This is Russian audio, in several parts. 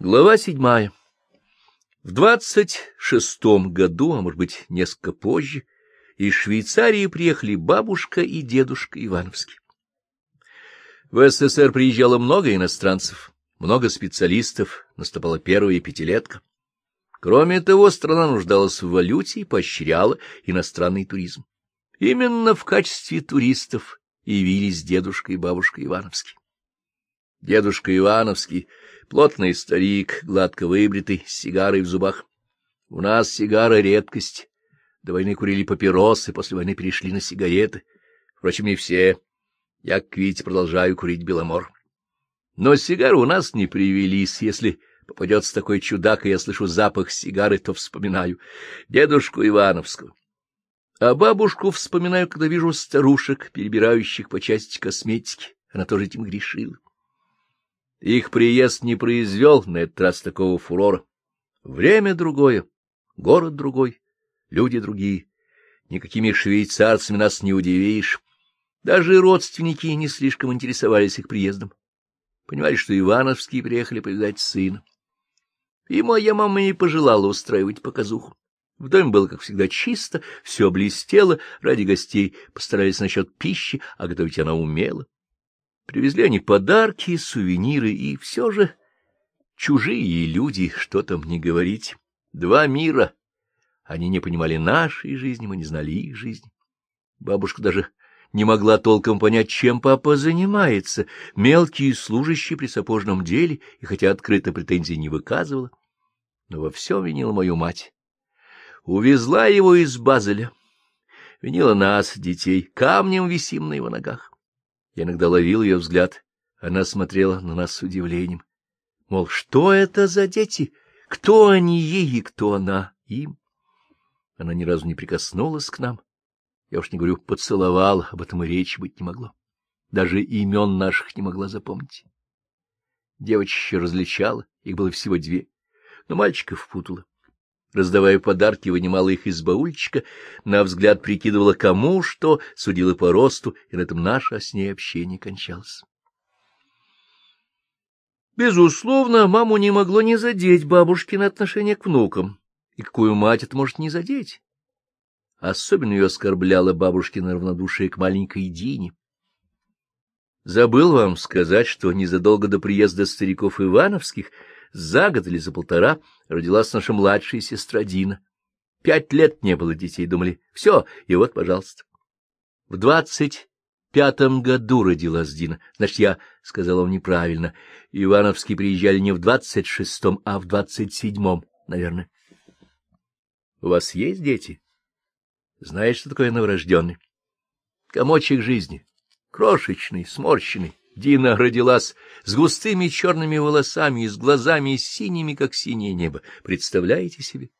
Глава седьмая. В двадцать шестом году, а может быть, несколько позже, из Швейцарии приехали бабушка и дедушка Ивановский. В СССР приезжало много иностранцев, много специалистов, наступала первая пятилетка. Кроме того, страна нуждалась в валюте и поощряла иностранный туризм. Именно в качестве туристов явились дедушка и бабушка Ивановский. Дедушка Ивановский — плотный старик, гладко выбритый, с сигарой в зубах. У нас сигара — редкость. До войны курили папиросы, после войны перешли на сигареты. Впрочем, не все. Я, как видите, продолжаю курить беломор. Но сигары у нас не привелись. Если попадется такой чудак, и я слышу запах сигары, то вспоминаю дедушку Ивановского. А бабушку вспоминаю, когда вижу старушек, перебирающих по части косметики. Она тоже этим грешила. Их приезд не произвел на этот раз такого фурора. Время другое, город другой, люди другие. Никакими швейцарцами нас не удивишь. Даже родственники не слишком интересовались их приездом. Понимали, что Ивановские приехали повидать сына. И моя мама не пожелала устраивать показуху. В доме было, как всегда, чисто, все блестело, ради гостей постарались насчет пищи, а готовить она умела. Привезли они подарки, сувениры, и все же чужие люди, что там не говорить. Два мира. Они не понимали нашей жизни, мы не знали их жизни. Бабушка даже не могла толком понять, чем папа занимается. Мелкие служащие при сапожном деле, и хотя открыто претензий не выказывала, но во всем винила мою мать. Увезла его из Базеля. Винила нас, детей, камнем висим на его ногах. Я иногда ловил ее взгляд. Она смотрела на нас с удивлением. Мол, что это за дети? Кто они ей и кто она им? Она ни разу не прикоснулась к нам. Я уж не говорю, поцеловал, об этом и речи быть не могло. Даже имен наших не могла запомнить. Девочка различала, их было всего две, но мальчиков путала раздавая подарки, вынимала их из баульчика, на взгляд прикидывала кому что, судила по росту, и на этом наше с ней общение кончалось. Безусловно, маму не могло не задеть бабушкино отношение к внукам. И какую мать это может не задеть? Особенно ее оскорбляло бабушкино равнодушие к маленькой Дине. Забыл вам сказать, что незадолго до приезда стариков Ивановских — за год или за полтора родилась наша младшая сестра Дина. Пять лет не было детей, думали, все, и вот, пожалуйста. В двадцать пятом году родилась Дина. Значит, я сказала вам неправильно. Ивановские приезжали не в двадцать шестом, а в двадцать седьмом, наверное. У вас есть дети? Знаешь, что такое новорожденный? Комочек жизни, крошечный, сморщенный, Дина родилась с густыми черными волосами и с глазами синими, как синее небо. Представляете себе?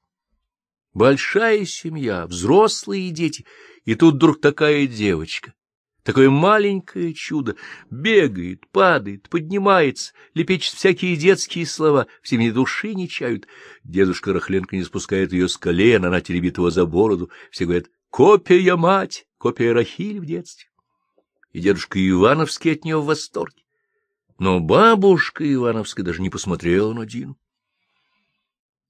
Большая семья, взрослые дети, и тут вдруг такая девочка, такое маленькое чудо, бегает, падает, поднимается, лепечет всякие детские слова, в семье души не чают. Дедушка Рахленко не спускает ее с колен, она теребит его за бороду, все говорят «Копия мать, копия Рахиль в детстве» и дедушка Ивановский от нее в восторге. Но бабушка Ивановская даже не посмотрела на Дину.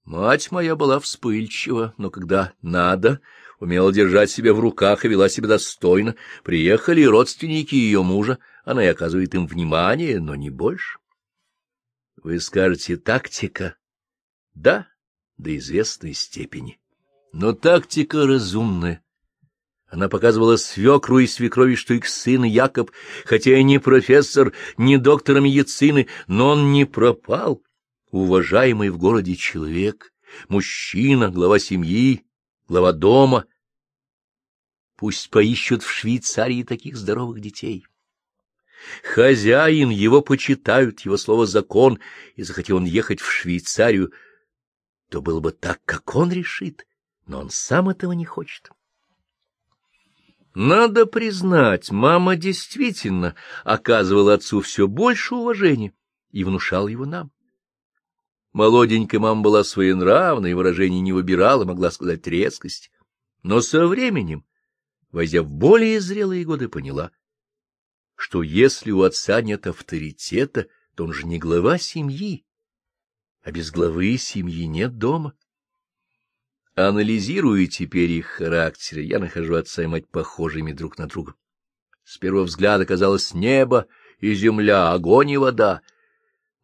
Мать моя была вспыльчива, но когда надо, умела держать себя в руках и вела себя достойно. Приехали родственники ее мужа, она и оказывает им внимание, но не больше. Вы скажете, тактика? Да, до известной степени. Но тактика разумная она показывала свекру и свекрови, что их сын Якоб, хотя и не профессор, не доктор медицины, но он не пропал. Уважаемый в городе человек, мужчина, глава семьи, глава дома. Пусть поищут в Швейцарии таких здоровых детей. Хозяин, его почитают, его слово закон, и захотел он ехать в Швейцарию, то было бы так, как он решит, но он сам этого не хочет. Надо признать, мама действительно оказывала отцу все больше уважения и внушала его нам. Молоденькая мама была своенравной, выражений не выбирала, могла сказать резкость. Но со временем, войдя в более зрелые годы, поняла, что если у отца нет авторитета, то он же не глава семьи, а без главы семьи нет дома. Анализируя теперь их характеры, я нахожу отца и мать похожими друг на друга. С первого взгляда казалось небо и земля, огонь и вода.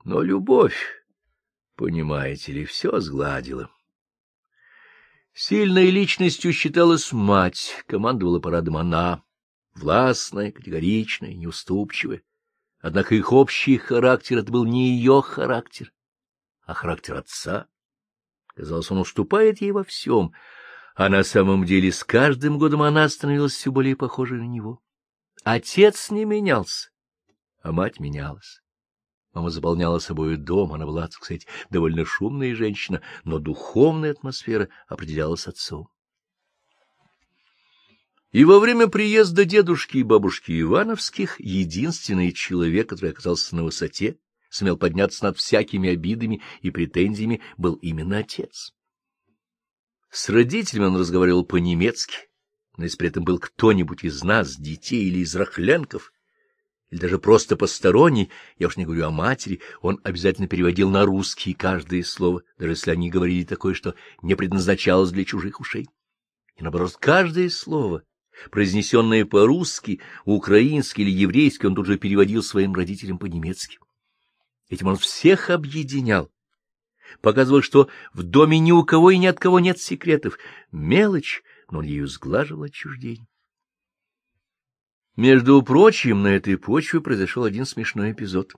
Но любовь, понимаете ли, все сгладила. Сильной личностью считалась мать, командовала парадом она, властная, категоричная, неуступчивая. Однако их общий характер — это был не ее характер, а характер отца. Казалось, он уступает ей во всем, а на самом деле с каждым годом она становилась все более похожей на него. Отец не менялся, а мать менялась. Мама заполняла собой дом, она была, так сказать, довольно шумная женщина, но духовная атмосфера определялась отцом. И во время приезда дедушки и бабушки Ивановских единственный человек, который оказался на высоте, сумел подняться над всякими обидами и претензиями, был именно отец. С родителями он разговаривал по-немецки, но если при этом был кто-нибудь из нас, детей или из рахленков, или даже просто посторонний, я уж не говорю о матери, он обязательно переводил на русский каждое слово, даже если они говорили такое, что не предназначалось для чужих ушей. И наоборот, каждое слово, произнесенное по-русски, украински или еврейски, он тут же переводил своим родителям по-немецки. Этим он всех объединял. Показывал, что в доме ни у кого и ни от кого нет секретов. Мелочь, но он ею сглаживал отчуждение. Между прочим, на этой почве произошел один смешной эпизод.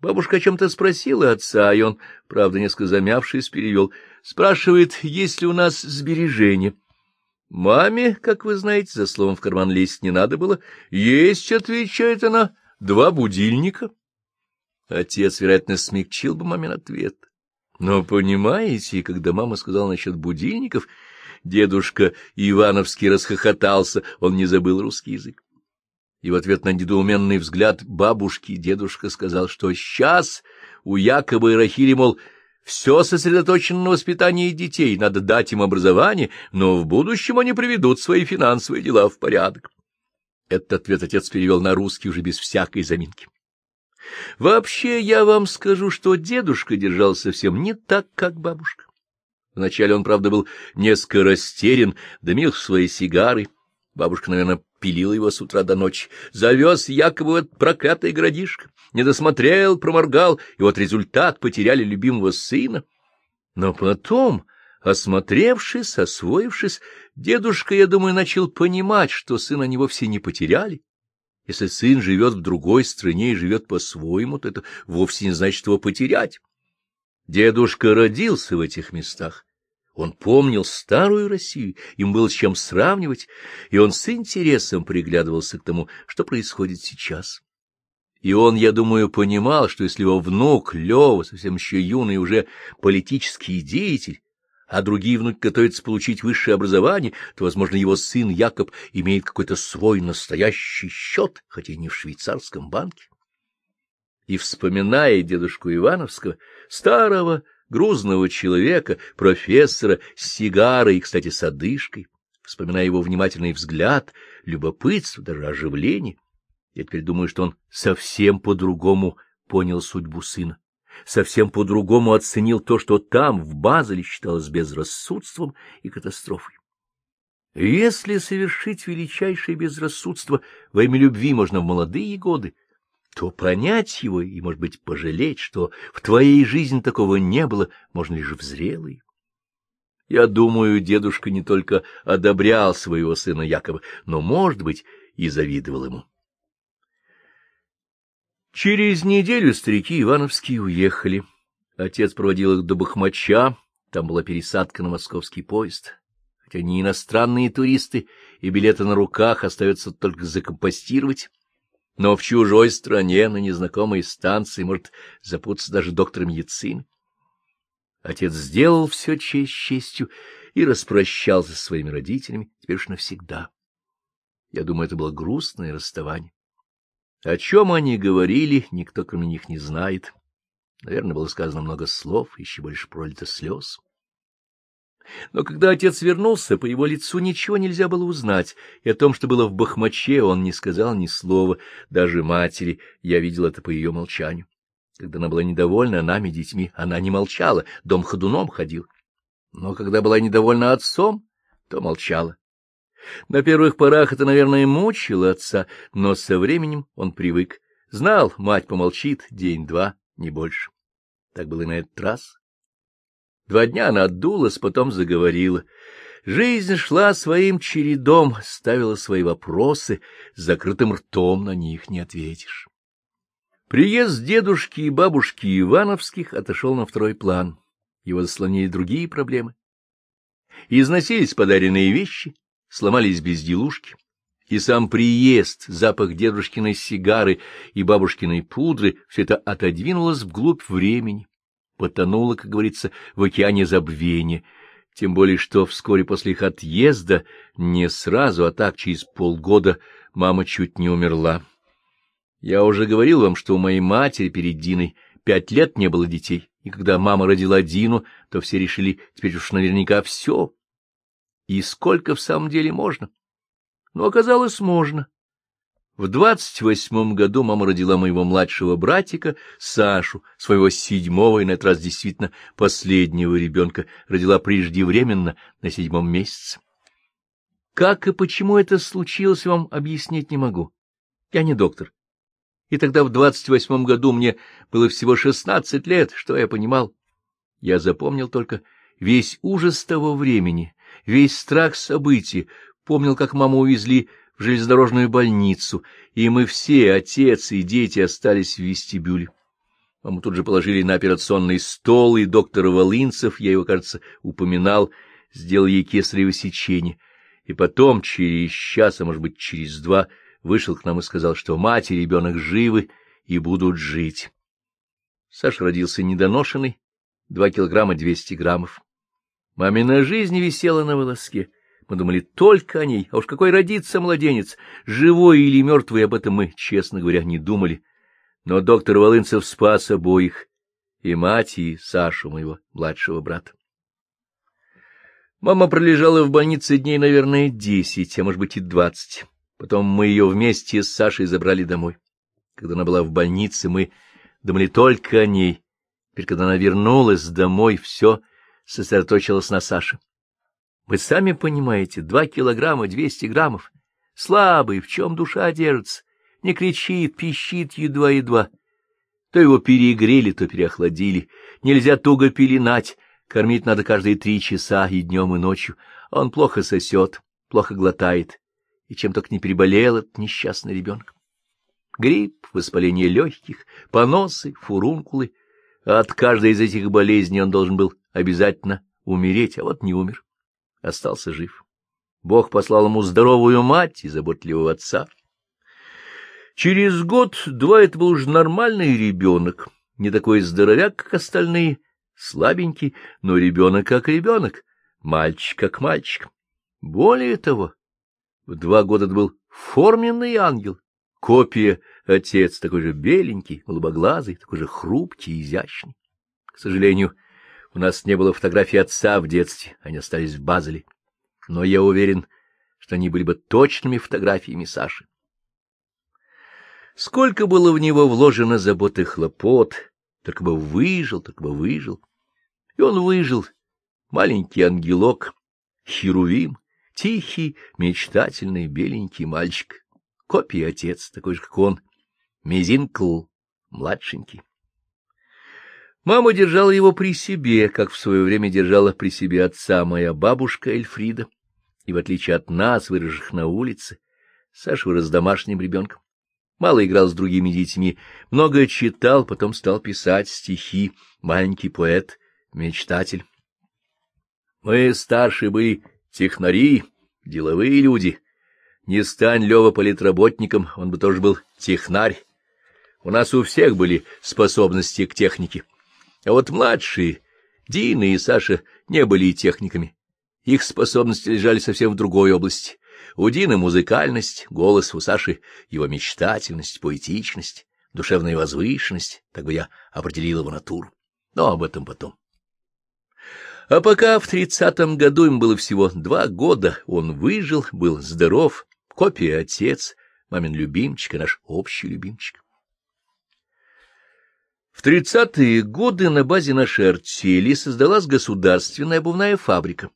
Бабушка о чем-то спросила отца, и он, правда, несколько замявшись, перевел. Спрашивает, есть ли у нас сбережения. Маме, как вы знаете, за словом в карман лезть не надо было. Есть, отвечает она, два будильника. Отец, вероятно, смягчил бы мамин ответ. Но, понимаете, когда мама сказала насчет будильников, дедушка Ивановский расхохотался, он не забыл русский язык. И в ответ на недоуменный взгляд бабушки дедушка сказал, что сейчас у Якоба и Рахили, мол, все сосредоточено на воспитании детей, надо дать им образование, но в будущем они приведут свои финансовые дела в порядок. Этот ответ отец перевел на русский уже без всякой заминки. Вообще, я вам скажу, что дедушка держал совсем не так, как бабушка. Вначале он, правда, был несколько растерян, дымил свои сигары. Бабушка, наверное, пилила его с утра до ночи. Завез якобы этот проклятый городишко. Не досмотрел, проморгал, и вот результат — потеряли любимого сына. Но потом, осмотревшись, освоившись, дедушка, я думаю, начал понимать, что сына они вовсе не потеряли. Если сын живет в другой стране и живет по-своему, то это вовсе не значит его потерять. Дедушка родился в этих местах. Он помнил старую Россию, им было с чем сравнивать, и он с интересом приглядывался к тому, что происходит сейчас. И он, я думаю, понимал, что если его внук Лева, совсем еще юный уже политический деятель, а другие внуки готовятся получить высшее образование, то, возможно, его сын Якоб имеет какой-то свой настоящий счет, хотя и не в швейцарском банке. И, вспоминая дедушку Ивановского, старого грузного человека, профессора, с сигарой и, кстати, с одышкой, вспоминая его внимательный взгляд, любопытство, даже оживление, я теперь думаю, что он совсем по-другому понял судьбу сына совсем по-другому оценил то, что там, в Базеле, считалось безрассудством и катастрофой. Если совершить величайшее безрассудство во имя любви можно в молодые годы, то понять его и, может быть, пожалеть, что в твоей жизни такого не было, можно лишь в зрелые. Я думаю, дедушка не только одобрял своего сына Якова, но, может быть, и завидовал ему. Через неделю старики Ивановские уехали. Отец проводил их до Бахмача, там была пересадка на московский поезд. Хотя не иностранные туристы, и билеты на руках остается только закомпостировать. Но в чужой стране, на незнакомой станции, может запутаться даже доктор медицины. Отец сделал все честь честью и распрощался со своими родителями, теперь уж навсегда. Я думаю, это было грустное расставание. О чем они говорили, никто кроме них не знает. Наверное, было сказано много слов, еще больше пролито слез. Но когда отец вернулся, по его лицу ничего нельзя было узнать, и о том, что было в Бахмаче, он не сказал ни слова, даже матери, я видел это по ее молчанию. Когда она была недовольна нами, детьми, она не молчала, дом ходуном ходил. Но когда была недовольна отцом, то молчала. На первых порах это, наверное, мучило отца, но со временем он привык. Знал, мать помолчит день-два, не больше. Так было и на этот раз. Два дня она отдулась, потом заговорила. Жизнь шла своим чередом, ставила свои вопросы, с закрытым ртом на них не ответишь. Приезд дедушки и бабушки Ивановских отошел на второй план. Его заслонили другие проблемы. Износились подаренные вещи, сломались безделушки, и сам приезд, запах дедушкиной сигары и бабушкиной пудры — все это отодвинулось вглубь времени, потонуло, как говорится, в океане забвения, тем более что вскоре после их отъезда, не сразу, а так через полгода, мама чуть не умерла. Я уже говорил вам, что у моей матери перед Диной пять лет не было детей, и когда мама родила Дину, то все решили, теперь уж наверняка все, и сколько в самом деле можно. Но оказалось, можно. В двадцать восьмом году мама родила моего младшего братика, Сашу, своего седьмого и на этот раз действительно последнего ребенка, родила преждевременно на седьмом месяце. Как и почему это случилось, вам объяснить не могу. Я не доктор. И тогда в двадцать восьмом году мне было всего шестнадцать лет, что я понимал. Я запомнил только весь ужас того времени, весь страх событий, помнил, как маму увезли в железнодорожную больницу, и мы все, отец и дети, остались в вестибюле. Маму тут же положили на операционный стол, и доктор Волынцев, я его, кажется, упоминал, сделал ей кесарево сечение. И потом, через час, а может быть, через два, вышел к нам и сказал, что мать и ребенок живы и будут жить. Саша родился недоношенный, два килограмма двести граммов. Мамина жизнь висела на волоске. Мы думали только о ней, а уж какой родится младенец, живой или мертвый, об этом мы, честно говоря, не думали. Но доктор Волынцев спас обоих, и мать, и Сашу, моего младшего брата. Мама пролежала в больнице дней, наверное, десять, а может быть и двадцать. Потом мы ее вместе с Сашей забрали домой. Когда она была в больнице, мы думали только о ней. Теперь, когда она вернулась домой, все сосредоточилось на Саше. Вы сами понимаете, два килограмма двести граммов. Слабый, в чем душа держится, не кричит, пищит едва-едва. То его перегрели, то переохладили. Нельзя туго пеленать, кормить надо каждые три часа и днем, и ночью. Он плохо сосет, плохо глотает. И чем только не переболел этот несчастный ребенок. Грипп, воспаление легких, поносы, фурункулы. от каждой из этих болезней он должен был обязательно умереть, а вот не умер остался жив. Бог послал ему здоровую мать и заботливого отца. Через год-два это был уже нормальный ребенок, не такой здоровяк, как остальные, слабенький, но ребенок как ребенок, мальчик как мальчик. Более того, в два года это был форменный ангел, копия отец, такой же беленький, голубоглазый, такой же хрупкий изящный. К сожалению, у нас не было фотографий отца в детстве, они остались в Базеле. Но я уверен, что они были бы точными фотографиями Саши. Сколько было в него вложено забот и хлопот, только бы выжил, только бы выжил. И он выжил, маленький ангелок, херувим, тихий, мечтательный, беленький мальчик, копия отец, такой же, как он, Мизинкл, младшенький. Мама держала его при себе, как в свое время держала при себе отца моя бабушка Эльфрида. И в отличие от нас, выросших на улице, Саша вырос домашним ребенком. Мало играл с другими детьми, много читал, потом стал писать стихи, маленький поэт, мечтатель. Мы старшие были технари, деловые люди. Не стань Лева политработником, он бы тоже был технарь. У нас у всех были способности к технике. А вот младшие, Дина и Саша, не были и техниками. Их способности лежали совсем в другой области. У Дины музыкальность, голос, у Саши его мечтательность, поэтичность, душевная возвышенность, так бы я определил его натуру. Но об этом потом. А пока в тридцатом году им было всего два года, он выжил, был здоров, копия отец, мамин любимчик и наш общий любимчик. В тридцатые годы на базе нашей артели создалась государственная обувная фабрика,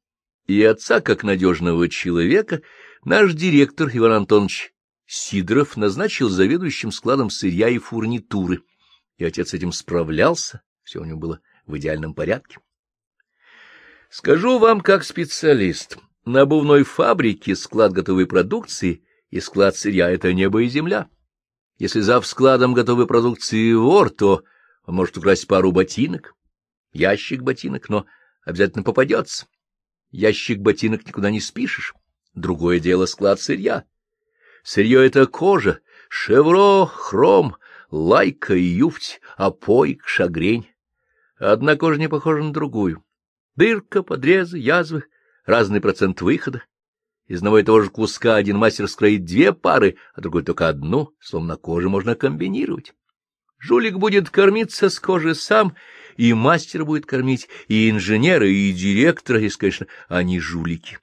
и отца, как надежного человека, наш директор Иван Антонович Сидоров назначил заведующим складом сырья и фурнитуры, и отец этим справлялся, все у него было в идеальном порядке. Скажу вам как специалист, на обувной фабрике склад готовой продукции и склад сырья — это небо и земля. Если за складом готовой продукции вор, то он может украсть пару ботинок, ящик ботинок, но обязательно попадется. Ящик ботинок никуда не спишешь. Другое дело склад сырья. Сырье — это кожа, шевро, хром, лайка и юфть, опойк, шагрень. Одна кожа не похожа на другую. Дырка, подрезы, язвы, разный процент выхода. Из одного и того же куска один мастер скроит две пары, а другой только одну, словно на коже можно комбинировать. Жулик будет кормиться с кожи сам, и мастер будет кормить, и инженера, и директора, если, конечно, они жулики.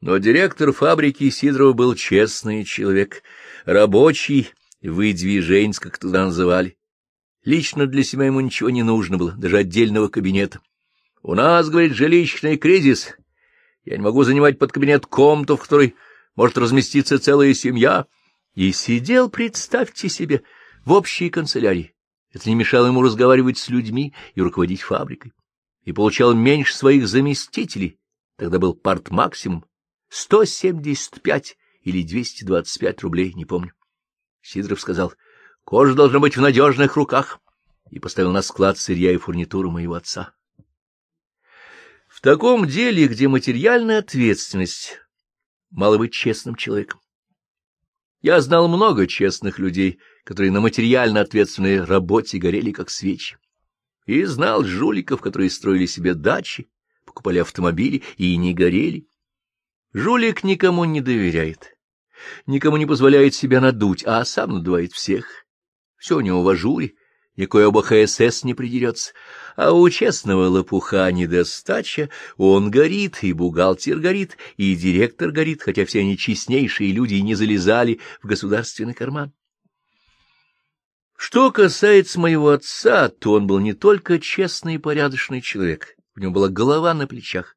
Но директор фабрики Сидорова был честный человек, рабочий, выдвиженец, как туда называли. Лично для себя ему ничего не нужно было, даже отдельного кабинета. У нас, говорит, жилищный кризис. Я не могу занимать под кабинет комнату, в которой может разместиться целая семья. И сидел, представьте себе, в общей канцелярии. Это не мешало ему разговаривать с людьми и руководить фабрикой. И получал меньше своих заместителей. Тогда был парт максимум. 175 или 225 рублей, не помню. Сидоров сказал, кожа должна быть в надежных руках, и поставил на склад сырья и фурнитуру моего отца. В таком деле, где материальная ответственность, мало быть честным человеком. Я знал много честных людей, которые на материально ответственной работе горели как свечи. И знал жуликов, которые строили себе дачи, покупали автомобили и не горели. Жулик никому не доверяет, никому не позволяет себя надуть, а сам надувает всех. Все у него в ажуре, никакой оба ХСС не придерется. А у честного лопуха недостача, он горит, и бухгалтер горит, и директор горит, хотя все они честнейшие люди и не залезали в государственный карман. Что касается моего отца, то он был не только честный и порядочный человек, у него была голова на плечах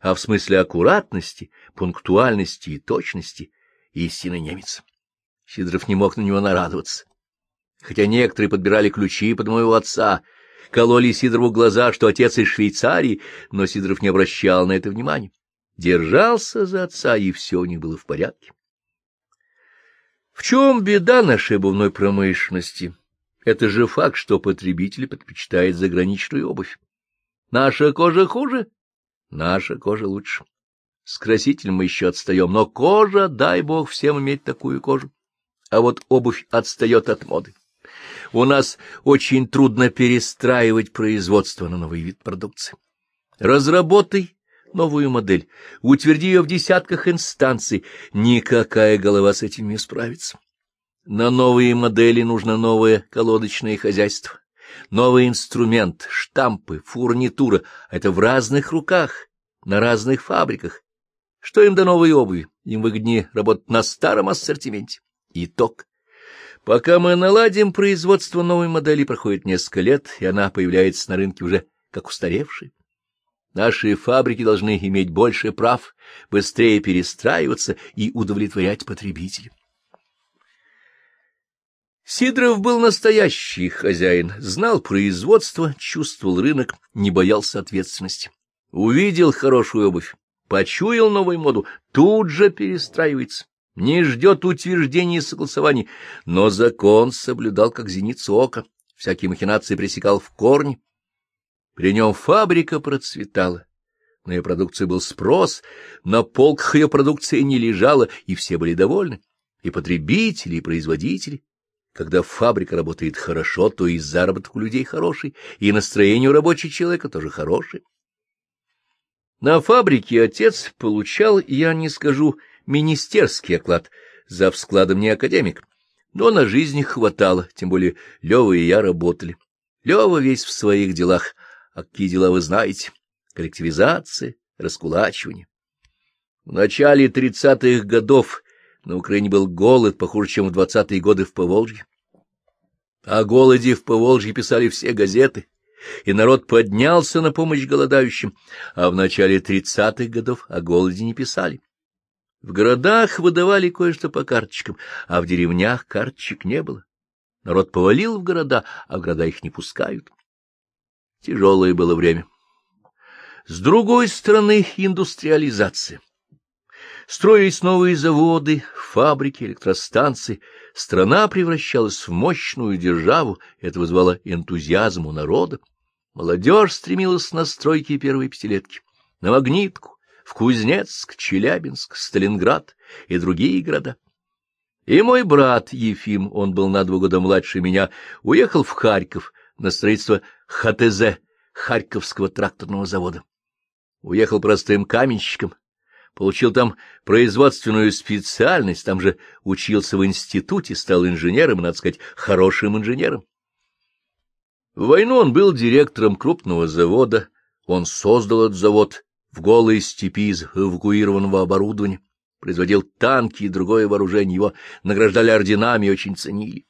а в смысле аккуратности, пунктуальности и точности истинный немец. Сидоров не мог на него нарадоваться. Хотя некоторые подбирали ключи под моего отца, кололи Сидорову глаза, что отец из Швейцарии, но Сидоров не обращал на это внимания. Держался за отца, и все у них было в порядке. В чем беда нашей обувной промышленности? Это же факт, что потребитель предпочитает заграничную обувь. Наша кожа хуже, Наша кожа лучше. С красителем мы еще отстаем, но кожа, дай бог всем иметь такую кожу. А вот обувь отстает от моды. У нас очень трудно перестраивать производство на новый вид продукции. Разработай новую модель, утверди ее в десятках инстанций, никакая голова с этим не справится. На новые модели нужно новое колодочное хозяйство. Новый инструмент, штампы, фурнитура — это в разных руках, на разных фабриках. Что им до новой обуви? Им выгоднее работать на старом ассортименте. Итог. Пока мы наладим производство новой модели, проходит несколько лет, и она появляется на рынке уже как устаревшая. Наши фабрики должны иметь больше прав, быстрее перестраиваться и удовлетворять потребителей. Сидоров был настоящий хозяин, знал производство, чувствовал рынок, не боялся ответственности. Увидел хорошую обувь, почуял новую моду, тут же перестраивается, не ждет утверждений и согласований, но закон соблюдал как зеницу ока, всякие махинации пресекал в корне. При нем фабрика процветала. На ее продукцию был спрос, на полках ее продукция не лежала, и все были довольны, и потребители, и производители. Когда фабрика работает хорошо, то и заработок у людей хороший, и настроение у рабочего человека тоже хорошее. На фабрике отец получал, я не скажу, министерский оклад, за складом не академик, но на жизнь хватало, тем более Лёва и я работали. Лёва весь в своих делах, а какие дела вы знаете? Коллективизация, раскулачивание. В начале тридцатых годов на Украине был голод, похуже, чем в двадцатые годы в Поволжье. О голоде в Поволжье писали все газеты, и народ поднялся на помощь голодающим, а в начале тридцатых годов о голоде не писали. В городах выдавали кое-что по карточкам, а в деревнях карточек не было. Народ повалил в города, а в города их не пускают. Тяжелое было время. С другой стороны, индустриализация. Строились новые заводы, фабрики, электростанции. Страна превращалась в мощную державу, это вызвало энтузиазм у народа. Молодежь стремилась на стройки первой пятилетки, на Магнитку, в Кузнецк, Челябинск, Сталинград и другие города. И мой брат Ефим, он был на два года младше меня, уехал в Харьков на строительство ХТЗ, Харьковского тракторного завода. Уехал простым каменщиком, получил там производственную специальность, там же учился в институте, стал инженером, надо сказать, хорошим инженером. В войну он был директором крупного завода, он создал этот завод в голой степи из эвакуированного оборудования, производил танки и другое вооружение, его награждали орденами и очень ценили.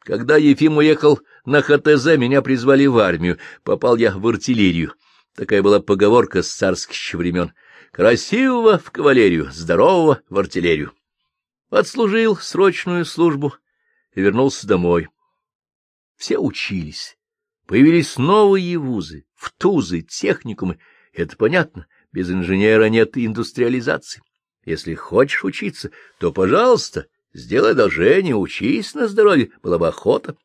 Когда Ефим уехал на ХТЗ, меня призвали в армию, попал я в артиллерию. Такая была поговорка с царских времен. Красивого в кавалерию, здорового в артиллерию. Отслужил срочную службу и вернулся домой. Все учились. Появились новые вузы, втузы, техникумы. Это понятно, без инженера нет индустриализации. Если хочешь учиться, то, пожалуйста, сделай одолжение, учись на здоровье, была бы охота.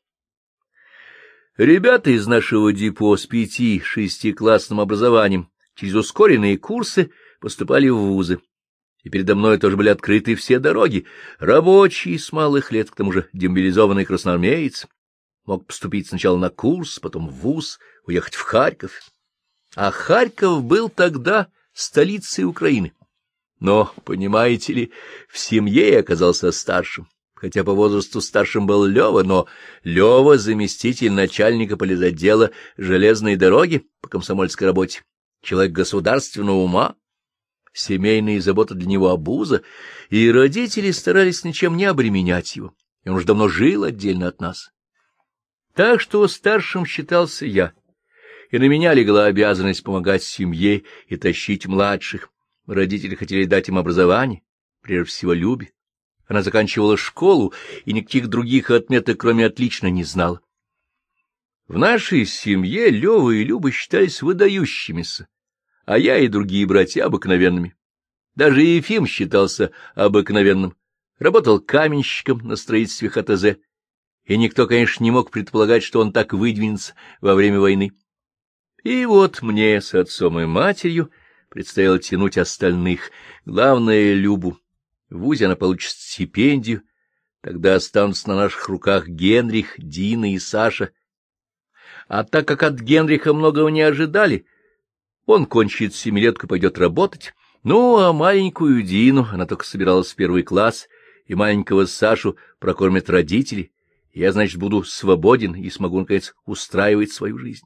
Ребята из нашего депо с пяти-шестиклассным образованием через ускоренные курсы поступали в вузы. И передо мной тоже были открыты все дороги. Рабочий с малых лет, к тому же демобилизованный красноармеец, мог поступить сначала на курс, потом в вуз, уехать в Харьков. А Харьков был тогда столицей Украины. Но, понимаете ли, в семье я оказался старшим, хотя по возрасту старшим был Лева, но Лева — заместитель начальника полизотдела железной дороги по комсомольской работе, человек государственного ума, семейные заботы для него обуза, и родители старались ничем не обременять его, и он уже давно жил отдельно от нас. Так что старшим считался я, и на меня легла обязанность помогать семье и тащить младших. Родители хотели дать им образование, прежде всего Любе. Она заканчивала школу и никаких других отметок, кроме отлично, не знала. В нашей семье Лёва и Люба считались выдающимися, а я и другие братья обыкновенными. Даже Ефим считался обыкновенным. Работал каменщиком на строительстве ХТЗ, и никто, конечно, не мог предполагать, что он так выдвинется во время войны. И вот мне с отцом и матерью предстояло тянуть остальных, главное — Любу. В ВУЗе она получит стипендию, тогда останутся на наших руках Генрих, Дина и Саша. А так как от Генриха многого не ожидали, он кончит семилетку и пойдет работать, ну, а маленькую Дину, она только собиралась в первый класс, и маленького Сашу прокормят родители, я, значит, буду свободен и смогу, наконец, устраивать свою жизнь.